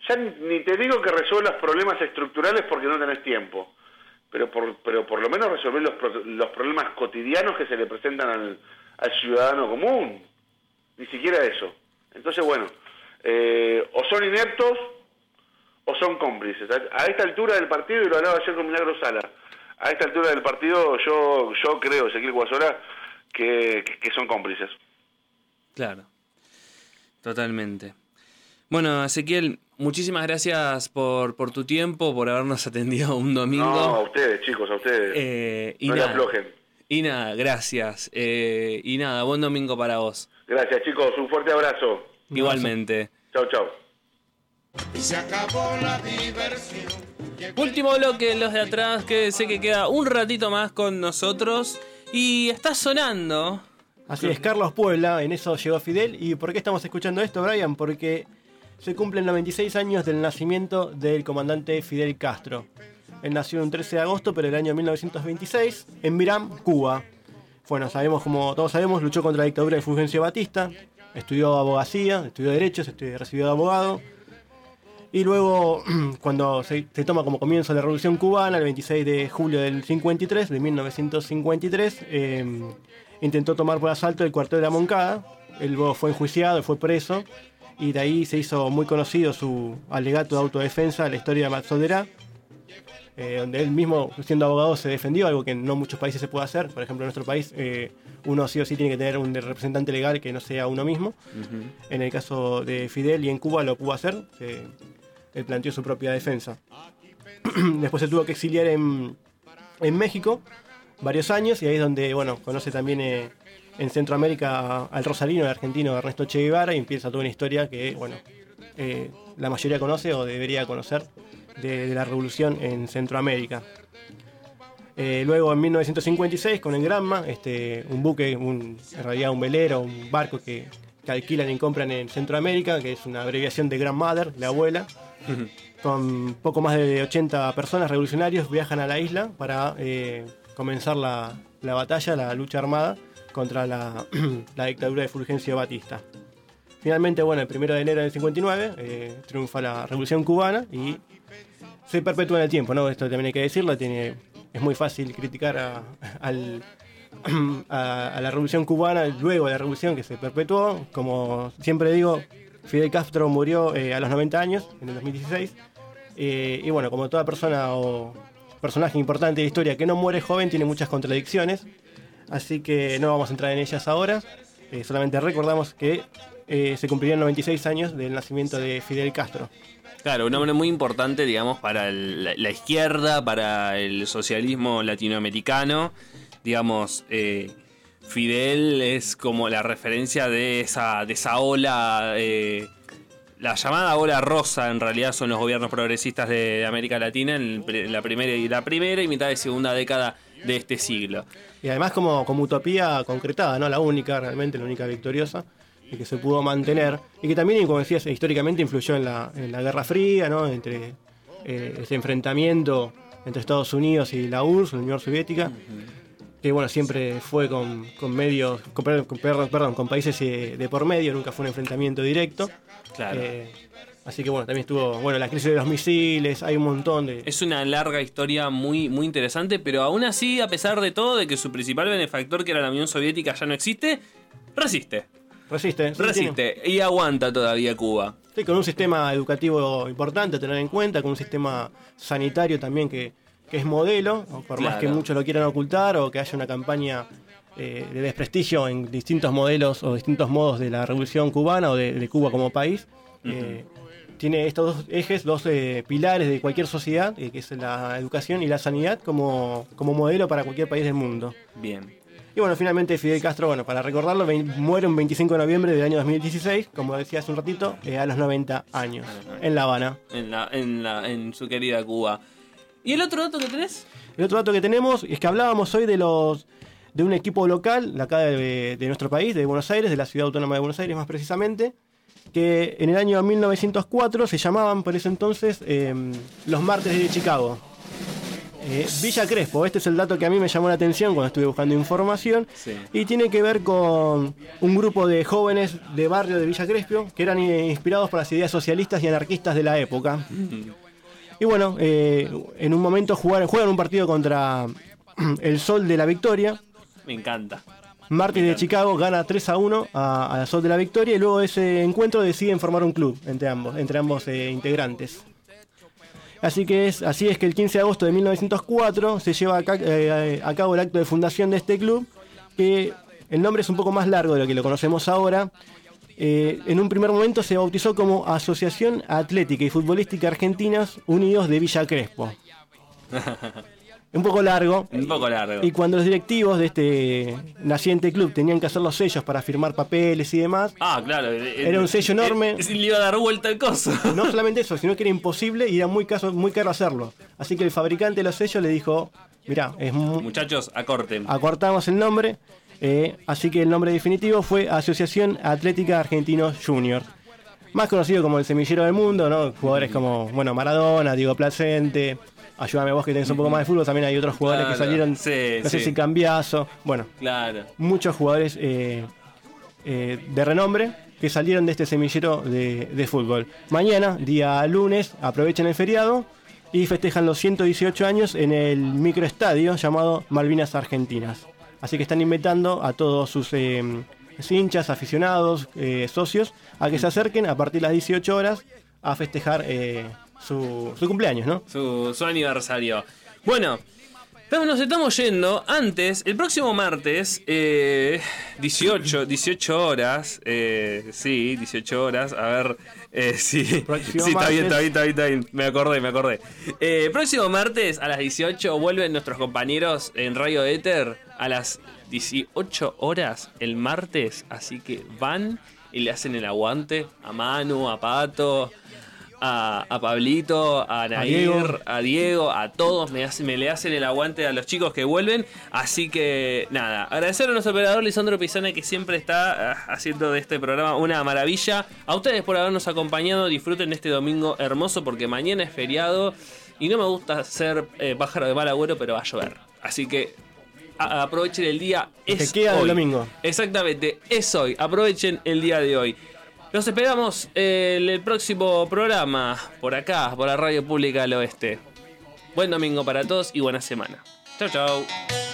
[SPEAKER 14] ya ni te digo que resuelvas problemas estructurales porque no tenés tiempo, pero por, pero por lo menos resolver los, los problemas cotidianos que se le presentan al, ciudadano común. Ni siquiera eso. Entonces, bueno, eh, o son ineptos o son cómplices. A, esta altura del partido, y lo hablaba ayer con Milagro Sala, a esta altura del partido yo yo creo, Ezequiel Guasora, que, que son cómplices.
[SPEAKER 3] Claro, totalmente. Bueno, Ezequiel, muchísimas gracias por, por tu tiempo, por habernos (laughs) atendido un domingo.
[SPEAKER 14] No, a ustedes, chicos, a ustedes.
[SPEAKER 3] Eh, y
[SPEAKER 14] no le
[SPEAKER 3] nada,
[SPEAKER 14] aflojen.
[SPEAKER 3] Y nada, gracias. Eh, y nada, buen domingo para vos.
[SPEAKER 14] Gracias, chicos. Un fuerte abrazo.
[SPEAKER 3] Igualmente.
[SPEAKER 14] Chau, chau.
[SPEAKER 15] Y se acabó la diversión.
[SPEAKER 3] Último bloque, los de atrás, que sé que queda un ratito más con nosotros. Y está sonando.
[SPEAKER 4] Así es, Carlos Puebla, en eso llegó Fidel. ¿Y por qué estamos escuchando esto, Brian? Porque se cumplen 96 años del nacimiento del comandante Fidel Castro. Él nació un 13 de agosto, pero el año 1926, en Miram, Cuba. Bueno, sabemos, como todos sabemos, luchó contra la dictadura de Fulgencio Batista, estudió abogacía, estudió derechos, estudió, recibió de abogado. Y luego, (clears throat) cuando se, se, toma como comienzo la Revolución Cubana, el 26 de julio del 53, de 1953, eh, intentó tomar por asalto el cuartel de la Moncada. Él fue enjuiciado, fue preso, y de ahí se hizo muy conocido su alegato de autodefensa, la historia de Matzolera, eh, donde él mismo, siendo abogado, se defendió, algo que no muchos países se puede hacer. Por ejemplo, en nuestro país, eh, uno sí o sí tiene que tener un representante legal que no sea uno mismo. Uh -huh. En el caso de Fidel y en Cuba lo pudo hacer. Él planteó su propia defensa. (clears throat) Después se tuvo que exiliar en, en, México varios años y ahí es donde, bueno, conoce también eh, en Centroamérica al rosarino, el argentino Ernesto Che Guevara y empieza toda una historia que, bueno, eh, la mayoría conoce o debería conocer de, de la revolución en Centroamérica. Eh, luego en 1956 con el Granma, este, un buque, un, en realidad un velero, un barco que, que, alquilan y compran en Centroamérica, que es una abreviación de Grandmother, la abuela, con poco más de 80 personas revolucionarios viajan a la isla para eh, comenzar la, la batalla, la lucha armada contra la, (clears throat) la dictadura de Fulgencio Batista. Finalmente, bueno, el 1 de enero del 59 eh, triunfa la Revolución Cubana y se perpetúa en el tiempo, ¿no? Esto también hay que decirlo, tiene, es muy fácil criticar a, (clears throat) al- (clears throat) a la Revolución Cubana luego de la Revolución que se perpetuó. Como siempre digo, Fidel Castro murió eh, a los 90 años, en el 2016. Eh, y bueno, como toda persona o personaje importante de la historia que no muere joven, tiene muchas contradicciones. Así que no vamos a entrar en ellas ahora. Eh, solamente recordamos que eh, se cumplirían 96 años del nacimiento de Fidel Castro.
[SPEAKER 3] Claro, un hombre muy importante, digamos, para la, izquierda, para el socialismo latinoamericano. Digamos, eh, Fidel es como la referencia de esa, de esa ola, la llamada ola rosa, en realidad son los gobiernos progresistas de, América Latina en, la primera y la primera y mitad de segunda década de este siglo.
[SPEAKER 4] Y además como, como utopía concretada, ¿no? La única, realmente, la única victoriosa y que se pudo mantener. Y que también, como decías, históricamente influyó en la, en la Guerra Fría, ¿no? Entre eh, ese enfrentamiento entre Estados Unidos y la URSS, la Unión Soviética. Que bueno, siempre fue con, con medios, con, per- con- perdón, perdón, con países eh, de por medio, nunca fue un enfrentamiento directo.
[SPEAKER 3] Claro.
[SPEAKER 4] Eh, así que bueno, también estuvo, bueno, la crisis de los misiles, hay un montón de...
[SPEAKER 3] Es una larga historia muy, muy interesante, pero aún así, a pesar de todo, de que su principal benefactor, que era la Unión Soviética, ya no existe, resiste.
[SPEAKER 4] Resiste, sí,
[SPEAKER 3] Resiste y aguanta todavía Cuba.
[SPEAKER 4] Sí, con un sistema educativo importante a tener en cuenta, con un sistema sanitario también que, que es modelo, por más que muchos lo quieran ocultar o que haya una campaña eh, de desprestigio en distintos modelos o distintos modos de la revolución cubana o de, de Cuba como país. eh, tiene estos dos ejes, dos eh, pilares de cualquier sociedad, eh, que es la educación y la sanidad, como, como modelo para cualquier país del mundo.
[SPEAKER 3] Bien.
[SPEAKER 4] Y bueno, finalmente Fidel Castro, bueno, para recordarlo, muere un 25 de noviembre del año 2016, como decía hace un ratito, eh, a los 90 años, en La Habana.
[SPEAKER 3] En, la, en, la, en su querida Cuba. ¿Y el otro dato que tenés?
[SPEAKER 4] El otro dato que tenemos es que hablábamos hoy de los de un equipo local, de acá de, de nuestro país, de Buenos Aires, de la ciudad autónoma de Buenos Aires más precisamente, que en el año 1904 se llamaban por ese entonces eh, los martes de Chicago. Eh, Villa Crespo, este es el dato que a mí me llamó la atención cuando estuve buscando información.
[SPEAKER 3] Sí.
[SPEAKER 4] Y tiene que ver con un grupo de jóvenes de barrio de Villa Crespo que eran inspirados por las ideas socialistas y anarquistas de la época. Y bueno, eh, en un momento jugaron, juegan un partido contra (clears throat) el Sol de la Victoria.
[SPEAKER 3] Me encanta.
[SPEAKER 4] Martins de Chicago gana 3 a 1 a, a Sol de la Victoria y luego de ese encuentro deciden formar un club entre ambos, entre ambos eh, integrantes. Así que es, así es que el 15 de agosto de 1904 se lleva a, eh, a cabo el acto de fundación de este club, que el nombre es un poco más largo de lo que lo conocemos ahora. Eh, en un primer momento se bautizó como Asociación Atlética y Futbolística Argentinas Unidos de Villa Crespo. (laughs) Un poco largo.
[SPEAKER 3] Un poco largo.
[SPEAKER 4] Y cuando los directivos de este naciente club tenían que hacer los sellos para firmar papeles y demás,
[SPEAKER 3] Ah, claro.
[SPEAKER 4] Era un sello enorme.
[SPEAKER 3] le iba a dar vuelta el coso. (laughs)
[SPEAKER 4] no solamente (laughs) eso, sino que era imposible y era muy, caso, muy caro hacerlo. Así que el fabricante de los sellos le dijo, mirá, es mu-
[SPEAKER 3] Muchachos, acorten.
[SPEAKER 4] acortamos el nombre, eh, así que el nombre definitivo fue Asociación Atlética Argentinos Junior. Más conocido como el semillero del mundo, ¿no? Jugadores como, bueno, Maradona, Diego Placente, ayúdame vos que tenés un poco más de fútbol, también hay otros jugadores que salieron,
[SPEAKER 3] sí,
[SPEAKER 4] no sé
[SPEAKER 3] sí.
[SPEAKER 4] si Cambiazo, bueno,
[SPEAKER 3] Claro.
[SPEAKER 4] muchos jugadores eh, eh, de renombre que salieron de este semillero de, de fútbol. Mañana, día lunes, aprovechan el feriado y festejan los 118 años en el microestadio llamado Malvinas Argentinas. Así que están invitando a todos sus eh, hinchas, aficionados, eh, socios, a que se acerquen a partir de las 18 horas a festejar eh, su, su cumpleaños, ¿no?
[SPEAKER 3] Su, su aniversario. Bueno, nos estamos yendo. Antes, el próximo martes, eh, 18, 18 horas. eh, sí, 18 horas. A ver. Eh, (laughs) sí, sí está bien, está bien, está bien, está bien. Me acordé, me acordé. Eh, próximo martes a las 18 vuelven nuestros compañeros en Radio Ether a las 18 horas el martes. Así que van y le hacen el aguante a Manu, a Pato, a, a Pablito, a Nair,
[SPEAKER 4] Diego.
[SPEAKER 3] a Diego, a todos. Me, hace- me le hacen el aguante a los chicos que vuelven. Así que nada, agradecer a nuestro operador Lisandro Pizana que siempre está ah, haciendo de este programa una maravilla. A ustedes por habernos acompañado. Disfruten este domingo hermoso porque mañana es feriado. Y no me gusta ser eh, pájaro de mal agüero, pero va a llover. Así que aprovechen el día. Es
[SPEAKER 4] queda del
[SPEAKER 3] hoy.
[SPEAKER 4] domingo.
[SPEAKER 3] Exactamente, es hoy. Aprovechen el día de hoy. Los esperamos en el próximo programa, por acá, por la Radio Pública del Oeste. Buen domingo para todos y buena semana. Chau, chau.